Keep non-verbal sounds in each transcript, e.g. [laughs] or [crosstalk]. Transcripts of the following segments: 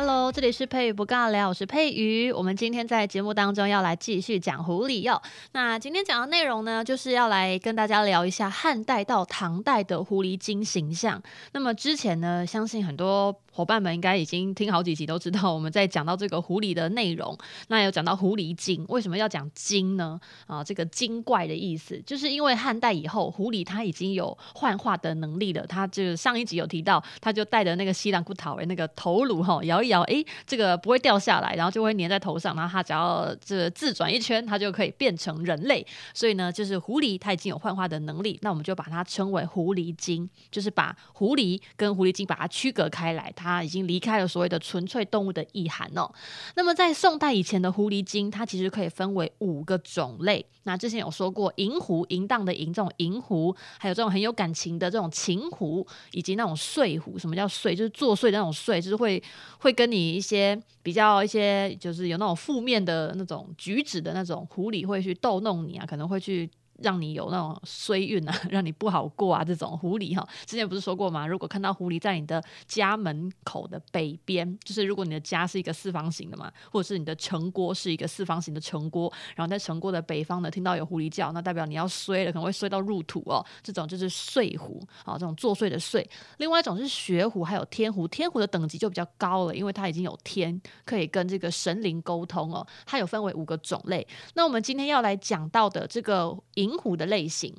Hello，这里是佩瑜不尬聊，我是佩瑜。我们今天在节目当中要来继续讲狐狸哟。那今天讲的内容呢，就是要来跟大家聊一下汉代到唐代的狐狸精形象。那么之前呢，相信很多伙伴们应该已经听好几集，都知道我们在讲到这个狐狸的内容。[laughs] 那有讲到狐狸精，为什么要讲精呢？啊，这个精怪的意思，就是因为汉代以后，狐狸它已经有幻化的能力了。它就上一集有提到，它就带着那个西兰骨头为那个头颅哈，摇一摇，哎，这个不会掉下来，然后就会粘在头上，然后它只要这自转一圈，它就可以变成人类。所以呢，就是狐狸它已经有幻化的能力，那我们就把它称为狐狸精，就是把狐狸跟狐狸精把它区隔开来。它它已经离开了所谓的纯粹动物的意涵哦。那么在宋代以前的狐狸精，它其实可以分为五个种类。那之前有说过，银狐、淫荡的淫这种银狐，还有这种很有感情的这种情狐，以及那种睡狐。什么叫睡？就是作祟的那种睡，就是会会跟你一些比较一些，就是有那种负面的那种举止的那种狐狸会去逗弄你啊，可能会去。让你有那种衰运啊，[laughs] 让你不好过啊，这种狐狸哈，之前不是说过吗？如果看到狐狸在你的家门口的北边，就是如果你的家是一个四方形的嘛，或者是你的城郭是一个四方形的城郭，然后在城郭的北方呢，听到有狐狸叫，那代表你要衰了，可能会衰到入土哦。这种就是睡狐啊，这种作祟的睡。另外一种是学狐，还有天狐。天狐的等级就比较高了，因为它已经有天可以跟这个神灵沟通哦。它有分为五个种类。那我们今天要来讲到的这个银银狐的类型，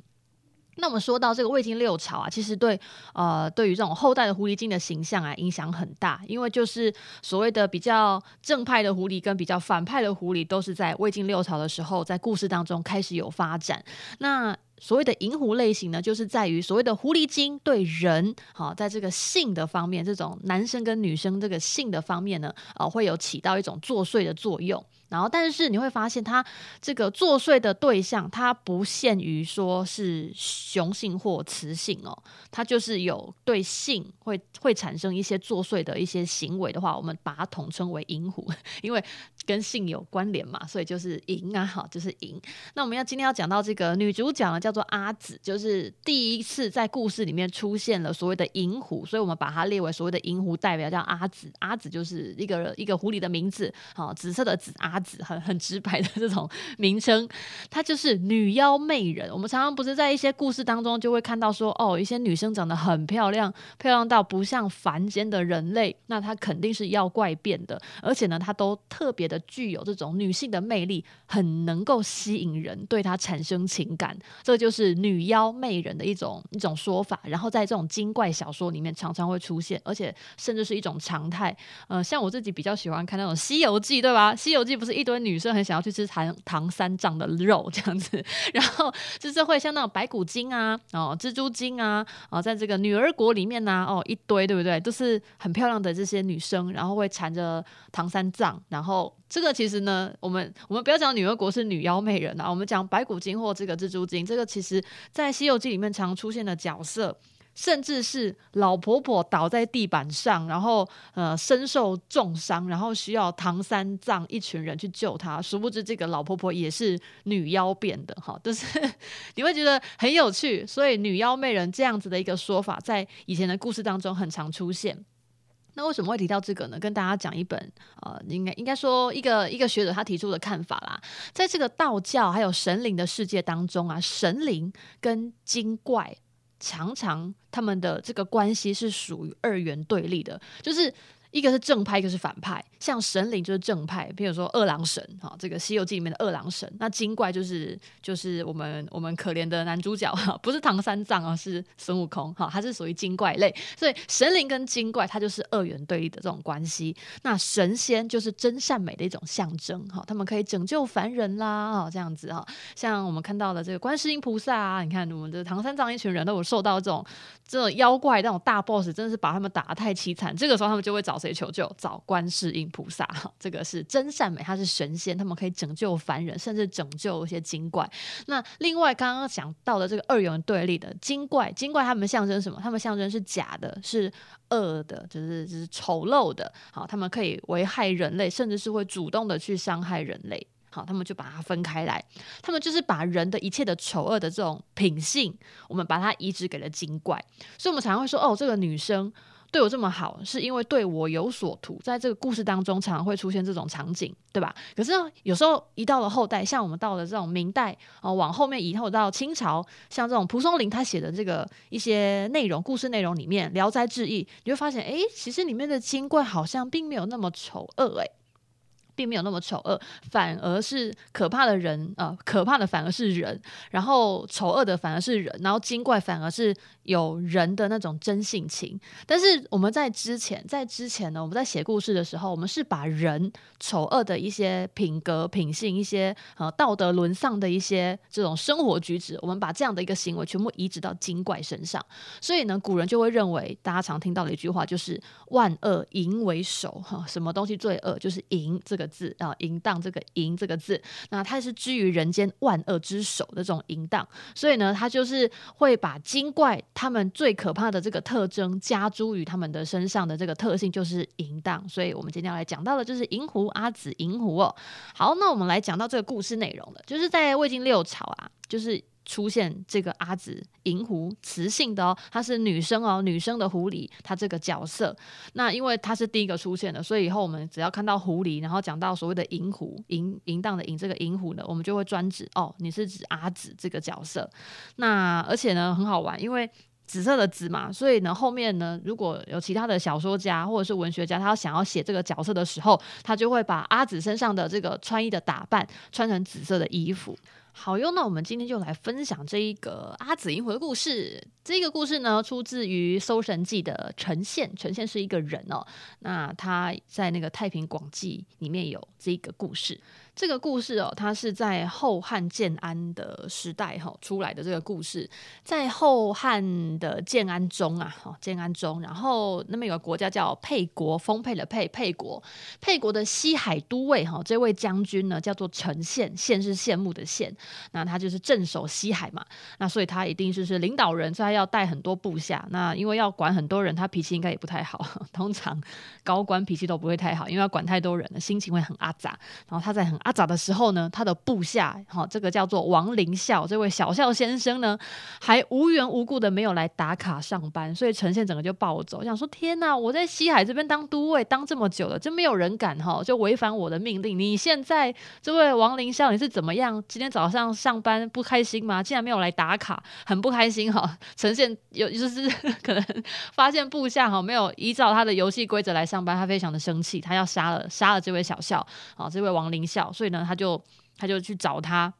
那我们说到这个魏晋六朝啊，其实对呃对于这种后代的狐狸精的形象啊影响很大，因为就是所谓的比较正派的狐狸跟比较反派的狐狸，都是在魏晋六朝的时候，在故事当中开始有发展。那所谓的银狐类型呢，就是在于所谓的狐狸精对人，好，在这个性的方面，这种男生跟女生这个性的方面呢，呃，会有起到一种作祟的作用。然后，但是你会发现，它这个作祟的对象，它不限于说是雄性或雌性哦，它就是有对性会会产生一些作祟的一些行为的话，我们把它统称为淫狐，[laughs] 因为跟性有关联嘛，所以就是淫啊，好，就是淫。那我们要今天要讲到这个女主角呢，叫做阿紫，就是第一次在故事里面出现了所谓的淫狐，所以我们把它列为所谓的淫狐代表，叫阿紫。阿紫就是一个一个狐狸的名字，好，紫色的紫阿。很很直白的这种名称，她就是女妖媚人。我们常常不是在一些故事当中就会看到说，哦，一些女生长得很漂亮，漂亮到不像凡间的人类，那她肯定是妖怪变的。而且呢，她都特别的具有这种女性的魅力，很能够吸引人，对她产生情感。这就是女妖媚人的一种一种说法。然后在这种精怪小说里面常常会出现，而且甚至是一种常态。呃，像我自己比较喜欢看那种《西游记》，对吧？《西游记》不是。一堆女生很想要去吃唐唐三藏的肉这样子，然后就是会像那种白骨精啊，哦，蜘蛛精啊，哦，在这个女儿国里面呢，哦，一堆对不对？都是很漂亮的这些女生，然后会缠着唐三藏，然后这个其实呢，我们我们不要讲女儿国是女妖媚人啊，我们讲白骨精或这个蜘蛛精，这个其实在《西游记》里面常出现的角色。甚至是老婆婆倒在地板上，然后呃身受重伤，然后需要唐三藏一群人去救她。殊不知这个老婆婆也是女妖变的，哈，就是 [laughs] 你会觉得很有趣。所以女妖媚人这样子的一个说法，在以前的故事当中很常出现。那为什么会提到这个呢？跟大家讲一本呃，应该应该说一个一个学者他提出的看法啦。在这个道教还有神灵的世界当中啊，神灵跟精怪。常常他们的这个关系是属于二元对立的，就是。一个是正派，一个是反派。像神灵就是正派，比如说二郎神，哈，这个《西游记》里面的二郎神。那精怪就是就是我们我们可怜的男主角，哈，不是唐三藏啊，是孙悟空，哈，他是属于精怪类。所以神灵跟精怪，它就是二元对立的这种关系。那神仙就是真善美的一种象征，哈，他们可以拯救凡人啦，哈，这样子哈。像我们看到的这个观世音菩萨啊，你看我们的唐三藏一群人都有受到这种这种妖怪那种大 boss，真的是把他们打得太凄惨。这个时候他们就会找。谁求救？找观世音菩萨。这个是真善美，她是神仙，他们可以拯救凡人，甚至拯救一些精怪。那另外刚刚讲到的这个二元对立的精怪，精怪他们象征什么？他们象征是假的，是恶的，就是就是丑陋的。好，他们可以危害人类，甚至是会主动的去伤害人类。好，他们就把它分开来，他们就是把人的一切的丑恶的这种品性，我们把它移植给了精怪。所以，我们常常会说，哦，这个女生对我这么好，是因为对我有所图。在这个故事当中，常常会出现这种场景，对吧？可是呢有时候一到了后代，像我们到了这种明代，哦，往后面以后到清朝，像这种蒲松龄他写的这个一些内容，故事内容里面，《聊斋志异》，你会发现，哎，其实里面的精怪好像并没有那么丑恶，哎。并没有那么丑恶，反而是可怕的人，呃，可怕的反而是人，然后丑恶的反而是人，然后精怪反而是有人的那种真性情。但是我们在之前，在之前呢，我们在写故事的时候，我们是把人丑恶的一些品格、品性、一些呃道德沦丧的一些这种生活举止，我们把这样的一个行为全部移植到精怪身上。所以呢，古人就会认为，大家常听到的一句话就是“万恶淫为首”哈，什么东西最恶，就是淫这个。字啊，淫荡这个淫这个字，那它是居于人间万恶之首的这种淫荡，所以呢，它就是会把精怪他们最可怕的这个特征加诸于他们的身上的这个特性，就是淫荡。所以我们今天要来讲到的就是银狐阿紫银狐哦。好，那我们来讲到这个故事内容了，就是在魏晋六朝啊，就是。出现这个阿紫银狐，雌性的哦，她是女生哦，女生的狐狸，她这个角色。那因为她是第一个出现的，所以以后我们只要看到狐狸，然后讲到所谓的银狐，淫淫荡的淫这个银狐呢，我们就会专指哦，你是指阿紫这个角色。那而且呢，很好玩，因为紫色的紫嘛，所以呢，后面呢，如果有其他的小说家或者是文学家，他想要写这个角色的时候，他就会把阿紫身上的这个穿衣的打扮穿成紫色的衣服。好哟，那我们今天就来分享这一个阿紫银狐的故事。这个故事呢，出自于《搜神记》的陈宪，陈宪是一个人哦。那他在那个《太平广记》里面有这个故事。这个故事哦，它是在后汉建安的时代哈出来的。这个故事在后汉的建安中啊，哈建安中，然后那边有个国家叫沛国，丰沛的沛，沛国，沛国的西海都尉哈，这位将军呢叫做陈宪，宪是羡慕的羡，那他就是镇守西海嘛，那所以他一定是是领导人，所以他要带很多部下。那因为要管很多人，他脾气应该也不太好，[laughs] 通常高官脾气都不会太好，因为要管太多人了，心情会很阿杂。然后他在很阿杂的时候呢，他的部下，哈，这个叫做王林孝，这位小孝先生呢，还无缘无故的没有来打卡上班，所以陈现整个就暴走，想说天哪，我在西海这边当都尉当这么久了，就没有人敢哈，就违反我的命令。你现在这位王林孝，你是怎么样？今天早上上班不开心吗？竟然没有来打卡，很不开心哈。[laughs] 呈现有就是 [laughs] 可能发现部下哈没有依照他的游戏规则来上班，他非常的生气，他要杀了杀了这位小校啊，这位王林校。所以呢，他就他就去找他。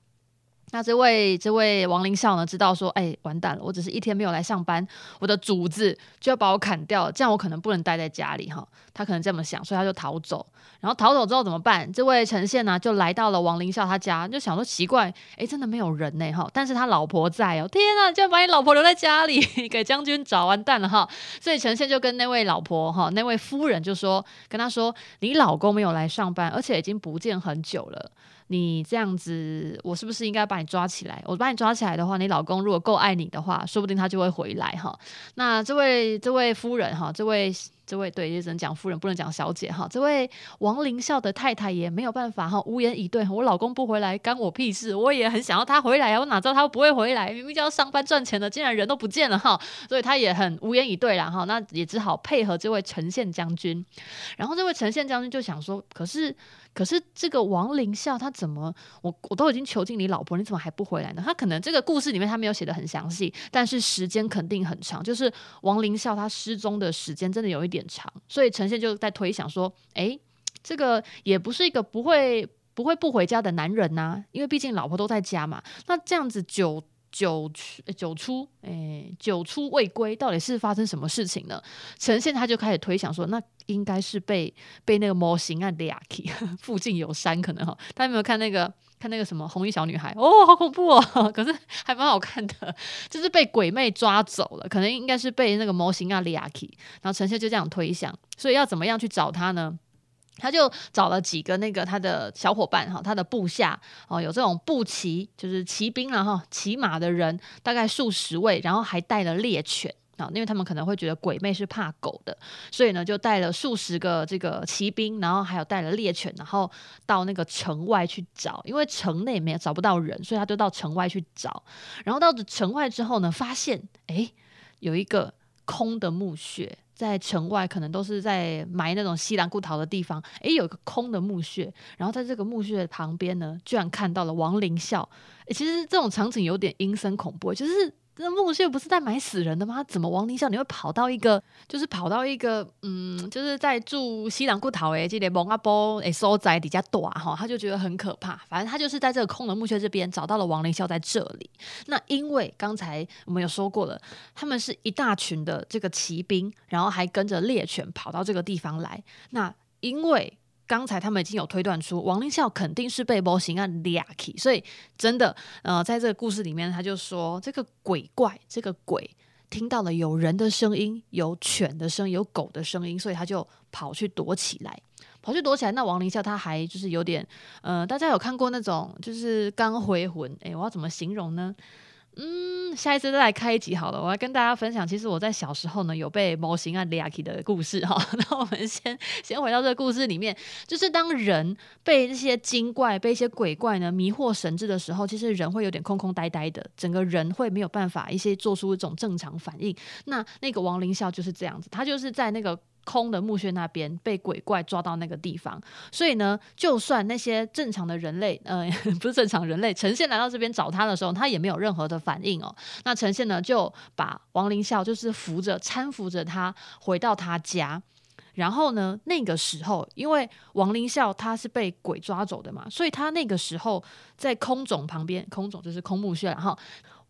那这位这位王林孝呢，知道说，哎、完蛋了，我只是一天没有来上班，我的主子就要把我砍掉，这样我可能不能待在家里哈。他可能这么想，所以他就逃走。然后逃走之后怎么办？这位陈宪呢，就来到了王林孝他家，就想说奇怪，哎、真的没有人呢哈，但是他老婆在哦。天啊，就要把你老婆留在家里，[laughs] 给将军找完蛋了哈。所以陈宪就跟那位老婆哈，那位夫人就说，跟他说，你老公没有来上班，而且已经不见很久了。你这样子，我是不是应该把你抓起来？我把你抓起来的话，你老公如果够爱你的话，说不定他就会回来哈。那这位这位夫人哈，这位这位对，也只能讲夫人，不能讲小姐哈。这位王林孝的太太也没有办法哈，无言以对。我老公不回来，干我屁事。我也很想要他回来啊，我哪知道他不会回来？明明就要上班赚钱的，竟然人都不见了哈。所以他也很无言以对啦哈。那也只好配合这位陈宪将军。然后这位陈宪将军就想说，可是。可是这个王林孝他怎么，我我都已经囚禁你老婆，你怎么还不回来呢？他可能这个故事里面他没有写的很详细，但是时间肯定很长，就是王林孝他失踪的时间真的有一点很长，所以陈现就在推想说，诶，这个也不是一个不会不会不回家的男人呐，因为毕竟老婆都在家嘛，那这样子久。九出九出，哎，九出未归，到底是发生什么事情呢？呈现他就开始推想说，那应该是被被那个模型啊抓去，[laughs] 附近有山可能哈。大家有没有看那个看那个什么红衣小女孩？哦，好恐怖哦！[laughs] 可是还蛮好看的，[laughs] 就是被鬼魅抓走了，可能应该是被那个模型啊抓去。然后呈现就这样推想，所以要怎么样去找他呢？他就找了几个那个他的小伙伴哈，他的部下哦，有这种步骑，就是骑兵然后骑马的人，大概数十位，然后还带了猎犬啊，因为他们可能会觉得鬼魅是怕狗的，所以呢就带了数十个这个骑兵，然后还有带了猎犬，然后到那个城外去找，因为城内没有找不到人，所以他就到城外去找，然后到城外之后呢，发现诶，有一个空的墓穴。在城外可能都是在埋那种西兰骨头的地方，诶，有一个空的墓穴，然后在这个墓穴旁边呢，居然看到了亡灵校。诶，其实这种场景有点阴森恐怖，就是。这墓穴不是在埋死人的吗？怎么亡灵校你会跑到一个，就是跑到一个，嗯，就是在住西兰骨头诶，这个蒙阿波诶所在底下躲哈，他就觉得很可怕。反正他就是在这个空的墓穴这边找到了亡灵校在这里。那因为刚才我们有说过了，他们是一大群的这个骑兵，然后还跟着猎犬跑到这个地方来。那因为刚才他们已经有推断出亡灵校肯定是被魔神仔抓去，所以真的，呃，在这个故事里面，他就说这个鬼怪，这个鬼听到了有人的声音，有犬的声音，有狗的声音，所以他就跑去躲起来，跑去躲起来。那亡灵校他还就是有点，呃，大家有看过那种就是刚回魂，诶，我要怎么形容呢？嗯，下一次再来开一集好了。我要跟大家分享，其实我在小时候呢有被魔神仔抓去的故事哈。[laughs] 那我们先先回到这个故事里面，就是当人被这些精怪、被一些鬼怪呢迷惑神智的时候，其实人会有点空空呆呆的，整个人会没有办法一些做出一种正常反应。那那个亡灵校就是这样子，他就是在那个。空的墓穴那边被鬼怪抓到那个地方，所以呢，就算那些正常的人类，呃，[laughs] 不是正常人类，呈现来到这边找他的时候，他也没有任何的反应哦。那呈现呢，就把亡灵校就是扶着、搀扶着他回到他家。然后呢，那个时候，因为亡灵校他是被鬼抓走的嘛，所以他那个时候在空冢旁边，空冢就是空墓穴，然后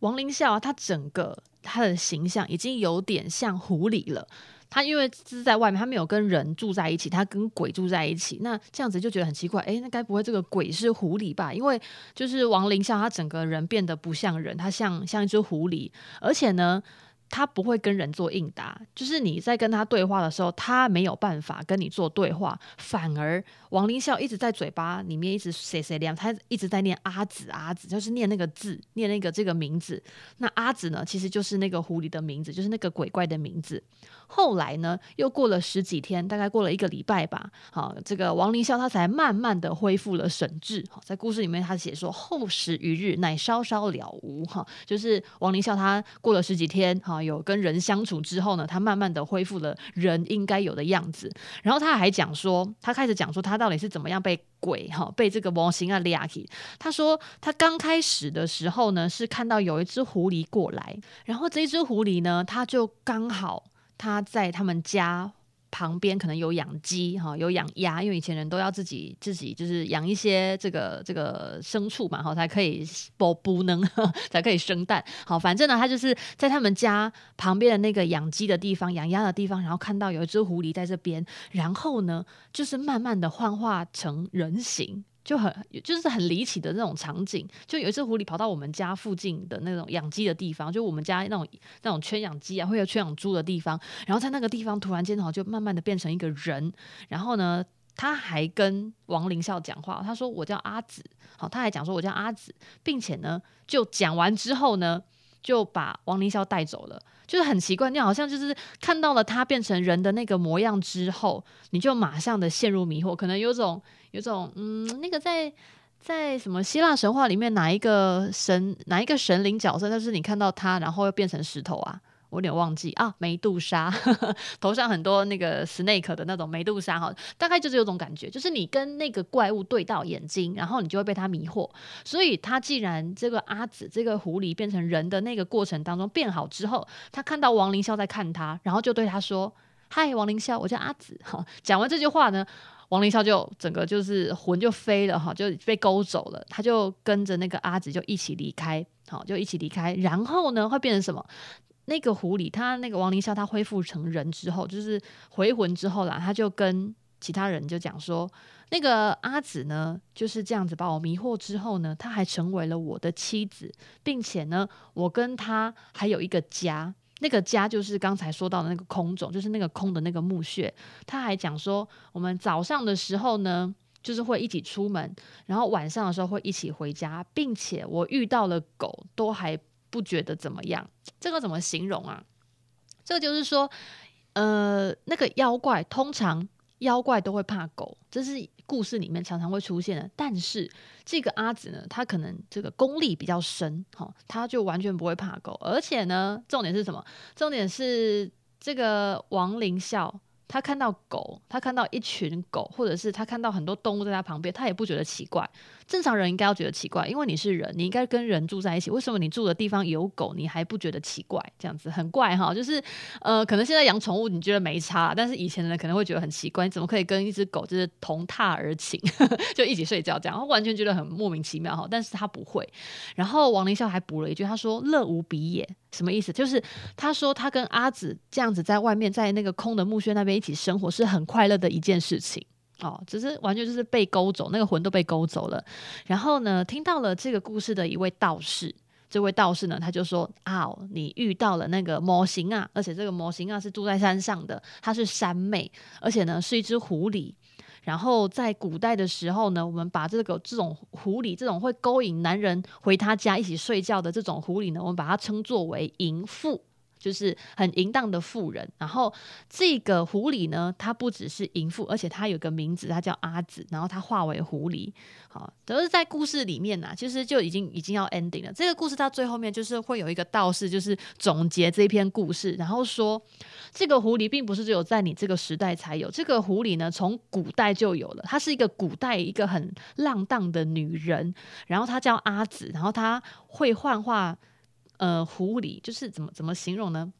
亡灵校啊，他整个他的形象已经有点像狐狸了。他因为是在外面，他没有跟人住在一起，他跟鬼住在一起。那这样子就觉得很奇怪，诶，那该不会这个鬼是狐狸吧？因为就是王林笑，他整个人变得不像人，他像像一只狐狸，而且呢。他不会跟人做应答，就是你在跟他对话的时候，他没有办法跟你做对话，反而王林笑一直在嘴巴里面一直碎碎念，他一直在念阿紫阿紫，就是念那个字，念那个这个名字。那阿紫呢，其实就是那个狐狸的名字，就是那个鬼怪的名字。后来呢，又过了十几天，大概过了一个礼拜吧，好，这个王林笑他才慢慢的恢复了神智。好，在故事里面他写说，后十余日，乃稍稍了无。哈，就是王林笑他过了十几天，哈。有跟人相处之后呢，他慢慢的恢复了人应该有的样子。然后他还讲说，他开始讲说他到底是怎么样被鬼哈被这个魔神仔抓去。他说他刚开始的时候呢，是看到有一只狐狸过来，然后这一只狐狸呢，他就刚好他在他们家。旁边可能有养鸡哈，有养鸭，因为以前人都要自己自己就是养一些这个这个牲畜嘛，哈，才可以保不能 [laughs] 才可以生蛋。好，反正呢，他就是在他们家旁边的那个养鸡的地方、养鸭的地方，然后看到有一只狐狸在这边，然后呢，就是慢慢的幻化成人形。就很就是很离奇的那种场景，就有一只狐狸跑到我们家附近的那种养鸡的地方，就我们家那种那种圈养鸡啊，会有圈养猪的地方，然后在那个地方突然间哈，就慢慢的变成一个人，然后呢，他还跟王林校讲话，他说我叫阿紫，好，他还讲说我叫阿紫，并且呢，就讲完之后呢。就把王凌霄带走了，就是很奇怪，你好像就是看到了他变成人的那个模样之后，你就马上的陷入迷惑，可能有种有种嗯，那个在在什么希腊神话里面哪一个神哪一个神灵角色，但是你看到他，然后又变成石头啊。我有点忘记啊，梅杜莎 [laughs] 头上很多那个 snake 的那种梅杜莎哈，大概就是有种感觉，就是你跟那个怪物对到眼睛，然后你就会被他迷惑。所以他既然这个阿紫这个狐狸变成人的那个过程当中变好之后，他看到亡灵校在看他，然后就对他说：“嗨，亡灵校，我叫阿紫。”哈，讲完这句话呢，王林霄就整个就是魂就飞了哈，就被勾走了，他就跟着那个阿紫就一起离开，好，就一起离开。然后呢，会变成什么？那个狐狸，他那个王林霄，他恢复成人之后，就是回魂之后啦，他就跟其他人就讲说，那个阿紫呢就是这样子把我迷惑之后呢，他还成为了我的妻子，并且呢，我跟他还有一个家，那个家就是刚才说到的那个空种，就是那个空的那个墓穴。他还讲说，我们早上的时候呢，就是会一起出门，然后晚上的时候会一起回家，并且我遇到了狗，都还。不觉得怎么样？这个怎么形容啊？这就是说，呃，那个妖怪通常妖怪都会怕狗，这是故事里面常常会出现的。但是这个阿紫呢，他可能这个功力比较深，哈，他就完全不会怕狗。而且呢，重点是什么？重点是这个王林笑。他看到狗，他看到一群狗，或者是他看到很多动物在他旁边，他也不觉得奇怪。正常人应该要觉得奇怪，因为你是人，你应该跟人住在一起。为什么你住的地方有狗，你还不觉得奇怪？这样子很怪哈。就是呃，[laughs] 可能现在养宠物你觉得没差，但是以前的人可能会觉得很奇怪，你怎么可以跟一只狗就是同榻而寝，[laughs] 就一起睡觉这样，他完全觉得很莫名其妙哈。但是他不会。然后王林孝还补了一句，他说：“乐无比也。”什么意思？就是他说他跟阿紫这样子在外面，在那个空的墓穴那边一起生活，是很快乐的一件事情哦。只是完全就是被勾走，那个魂都被勾走了。然后呢，听到了这个故事的一位道士，这位道士呢，他就说啊，你遇到了那个魔形啊，而且这个魔形啊是住在山上的，它是山妹，而且呢是一只狐狸。然后在古代的时候呢，我们把这个这种狐狸，这种会勾引男人回他家一起睡觉的这种狐狸呢，我们把它称作为淫妇。就是很淫荡的妇人，然后这个狐狸呢，它不只是淫妇，而且它有个名字，它叫阿紫，然后它化为狐狸，好，都是在故事里面呢，其实就已经已经要 ending 了。这个故事到最后面就是会有一个道士，就是总结这篇故事，然后说这个狐狸并不是只有在你这个时代才有，这个狐狸呢，从古代就有了，它是一个古代一个很浪荡的女人，然后她叫阿紫，然后她会幻化。呃，狐狸就是怎么怎么形容呢？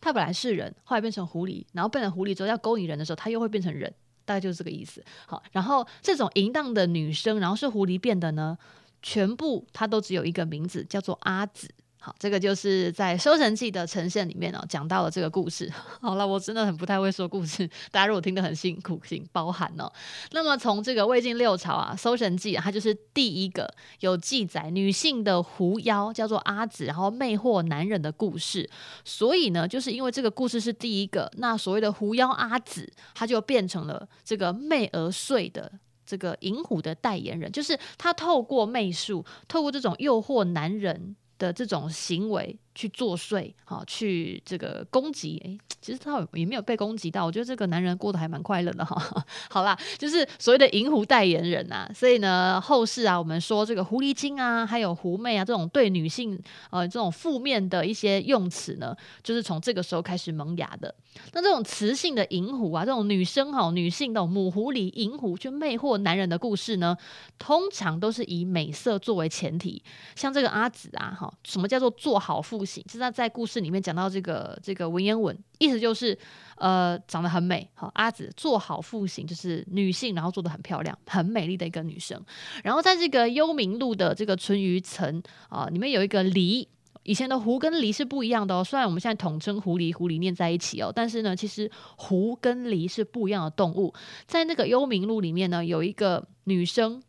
它本来是人，后来变成狐狸，然后变成狐狸之后要勾引人的时候，它又会变成人，大概就是这个意思。好，然后这种淫荡的女生，然后是狐狸变的呢，全部它都只有一个名字，叫做阿紫。好，这个就是在《搜神记》的呈现里面哦，讲到了这个故事。[laughs] 好了，我真的很不太会说故事，大家如果听得很辛苦，请包涵哦。那么从这个魏晋六朝啊，《搜神记》，它就是第一个有记载女性的狐妖叫做阿紫，然后魅惑男人的故事。所以呢，就是因为这个故事是第一个，那所谓的狐妖阿紫，它就变成了这个媚而睡的这个银狐的代言人，就是他透过媚术，透过这种诱惑男人。的这种行为去作祟，好，去这个攻击，诶，其实他也没有被攻击到，我觉得这个男人过得还蛮快乐的哈。[laughs] 好啦，就是所谓的银狐代言人呐，所以呢，后世啊，我们说这个狐狸精啊，还有狐媚啊，这种对女性呃这种负面的一些用词呢，就是从这个时候开始萌芽的。那这种雌性的银狐啊，这种女生哈，女性的母狐狸、银狐去魅惑男人的故事呢，通常都是以美色作为前提，像这个阿紫啊，哈。什么叫做做好妇行？就是在故事里面讲到这个这个文言文，意思就是呃长得很美。好，阿紫做好妇行，就是女性，然后做得很漂亮、很美丽的一个女生。然后在这个《幽冥路》的这个淳于层啊，里面有一个狸，以前的狐跟狸是不一样的哦。虽然我们现在统称狐狸、狐狸念在一起哦，但是呢，其实狐跟狸是不一样的动物。在那个《幽冥录》里面呢，有一个女生。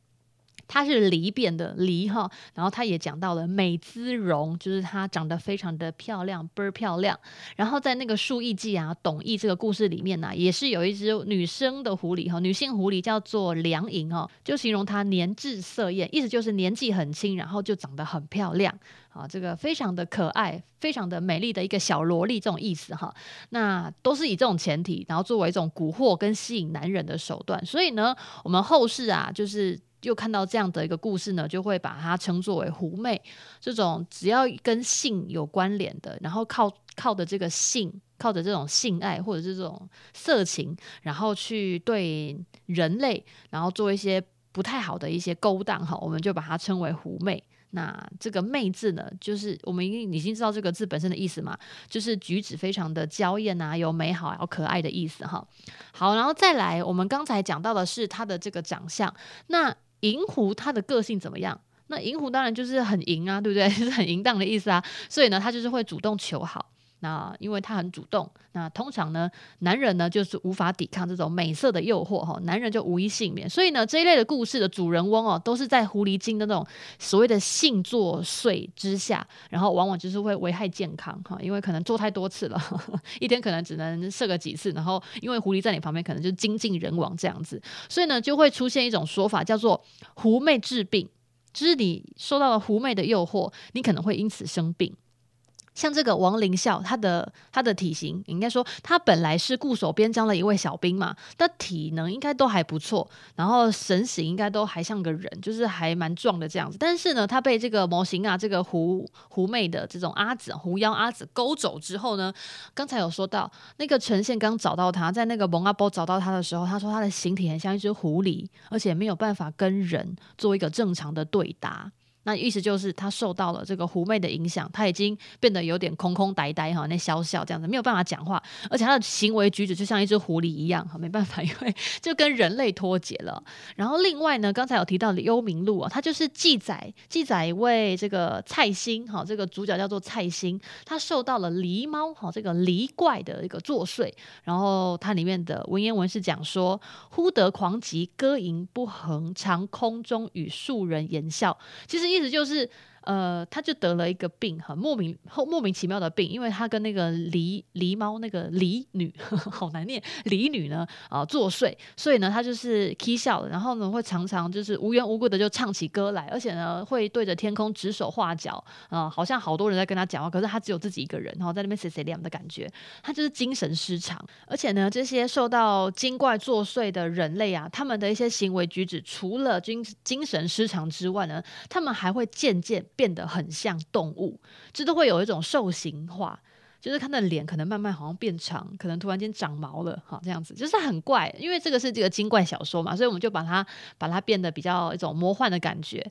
她是梨变的梨哈，然后她也讲到了美姿容，就是她长得非常的漂亮，倍儿漂亮。然后在那个《述异记》啊，董翳这个故事里面呢、也是有一只女生的狐狸哈，女性狐狸叫做梁莹哈，就形容她年至色艳，意思就是年纪很轻，然后就长得很漂亮啊，这个非常的可爱，非常的美丽的一个小萝莉这种意思哈。那都是以这种前提，然后作为一种蛊惑跟吸引男人的手段。所以呢，我们后世啊，就是。又看到这样的一个故事呢，就会把它称作为狐媚，这种只要跟性有关联的，然后靠靠的这个性，靠着这种性爱或者是这种色情，然后去对人类，然后做一些不太好的一些勾当哈，我们就把它称为狐媚。那这个“媚”字呢，就是我们已经已经知道这个字本身的意思嘛，就是举止非常的娇艳啊，有美好、有可爱的意思哈。好，然后再来，我们刚才讲到的是他的这个长相。那银狐它的个性怎么样？那银狐当然就是很淫啊，对不对？[laughs] 就是很淫荡的意思啊。所以呢，它就是会主动求好。那因为他很主动，那通常呢，男人呢就是无法抵抗这种美色的诱惑哈，男人就无一幸免。所以呢，这一类的故事的主人翁哦，都是在狐狸精的那种所谓的性作祟之下，然后往往就是会危害健康哈，因为可能做太多次了，[laughs] 一天可能只能射个几次，然后因为狐狸在你旁边，可能就精尽人亡这样子，所以呢，就会出现一种说法叫做狐媚治病，就是你受到了狐媚的诱惑，你可能会因此生病。像这个王林孝，他的他的体型应该说，他本来是固守边疆的一位小兵嘛，但体能应该都还不错，然后神形应该都还像个人，就是还蛮壮的这样子。但是呢，他被这个模型啊，这个狐狐媚的这种阿紫狐妖阿紫勾走之后呢，刚才有说到那个陈宪刚找到他在那个蒙阿波找到他的时候，他说他的形体很像一只狐狸，而且没有办法跟人做一个正常的对答。那意思就是他受到了这个狐媚的影响，他已经变得有点空空呆呆哈，那笑笑这样子，没有办法讲话，而且他的行为举止就像一只狐狸一样哈，没办法，[laughs] 因为就跟人类脱节了。然后另外呢，刚才有提到的《幽冥录》啊，它就是记载记载一位这个蔡兴哈，这个主角叫做蔡兴，他受到了狸猫哈这个狸怪的一个作祟，然后它里面的文言文是讲说，忽得狂疾，歌吟不恒，长空中与庶人言笑，其实。意思就是。呃，他就得了一个病，很莫名莫名其妙的病，因为他跟那个狸狸猫那个狸女呵呵 [laughs] 好难念狸女呢啊、作祟，所以呢他就是起笑，然后呢会常常就是无缘无故的就唱起歌来，而且呢会对着天空指手画脚啊、好像好多人在跟他讲话，可是他只有自己一个人，然后在那边碎碎念的感觉，他就是精神失常，而且呢这些受到精怪作祟的人类啊，他们的一些行为举止，除了精精神失常之外呢，他们还会渐渐。变得很像动物，这都会有一种兽形化，就是他的脸可能慢慢好像变长，可能突然间长毛了，哈，这样子就是很怪。因为这个是这个精怪小说嘛，所以我们就把它把它变得比较一种魔幻的感觉。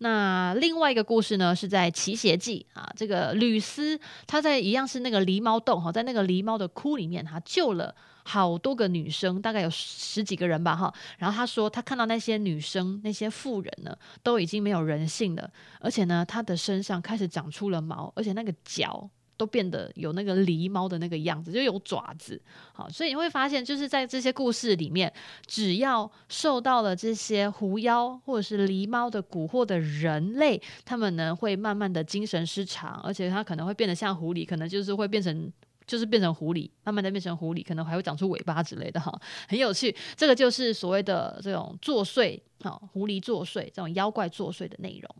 那另外一个故事呢，是在《奇邪记》啊，这个吕斯他在一样是那个狸猫洞哈，在那个狸猫的窟里面，他救了。好多个女生，大概有十几个人吧，哈。然后他说，他看到那些女生、那些妇人呢，都已经没有人性了，而且呢，她的身上开始长出了毛，而且那个脚都变得有那个狸猫的那个样子，就有爪子。好，所以你会发现，就是在这些故事里面，只要受到了这些狐妖或者是狸猫的蛊惑的人类，他们呢会慢慢的精神失常，而且他可能会变得像狐狸，可能就是会变成。就是变成狐狸，慢慢的变成狐狸，可能还会长出尾巴之类的哈，很有趣。这个就是所谓的这种作祟，啊，狐狸作祟，这种妖怪作祟的内容。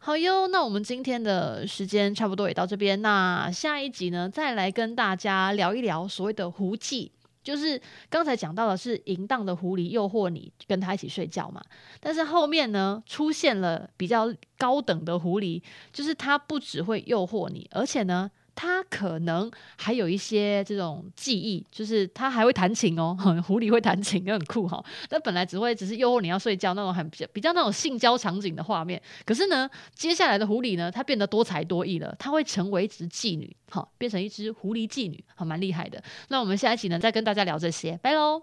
好哟，那我们今天的时间差不多也到这边，那下一集呢，再来跟大家聊一聊所谓的狐妓，就是刚才讲到的是淫荡的狐狸诱惑你跟他一起睡觉嘛，但是后面呢出现了比较高等的狐狸，就是他不只会诱惑你，而且呢。他可能还有一些这种技艺，就是他还会弹琴哦，[laughs] 狐狸会弹琴，也很酷哈。那本来只会只是诱惑你要睡觉那种很比较比较那种性交场景的画面，可是呢，接下来的狐狸呢，它变得多才多艺了，它会成为一只妓女，哈，变成一只狐狸妓女，好，蛮厉害的。那我们下一集呢，再跟大家聊这些，拜喽。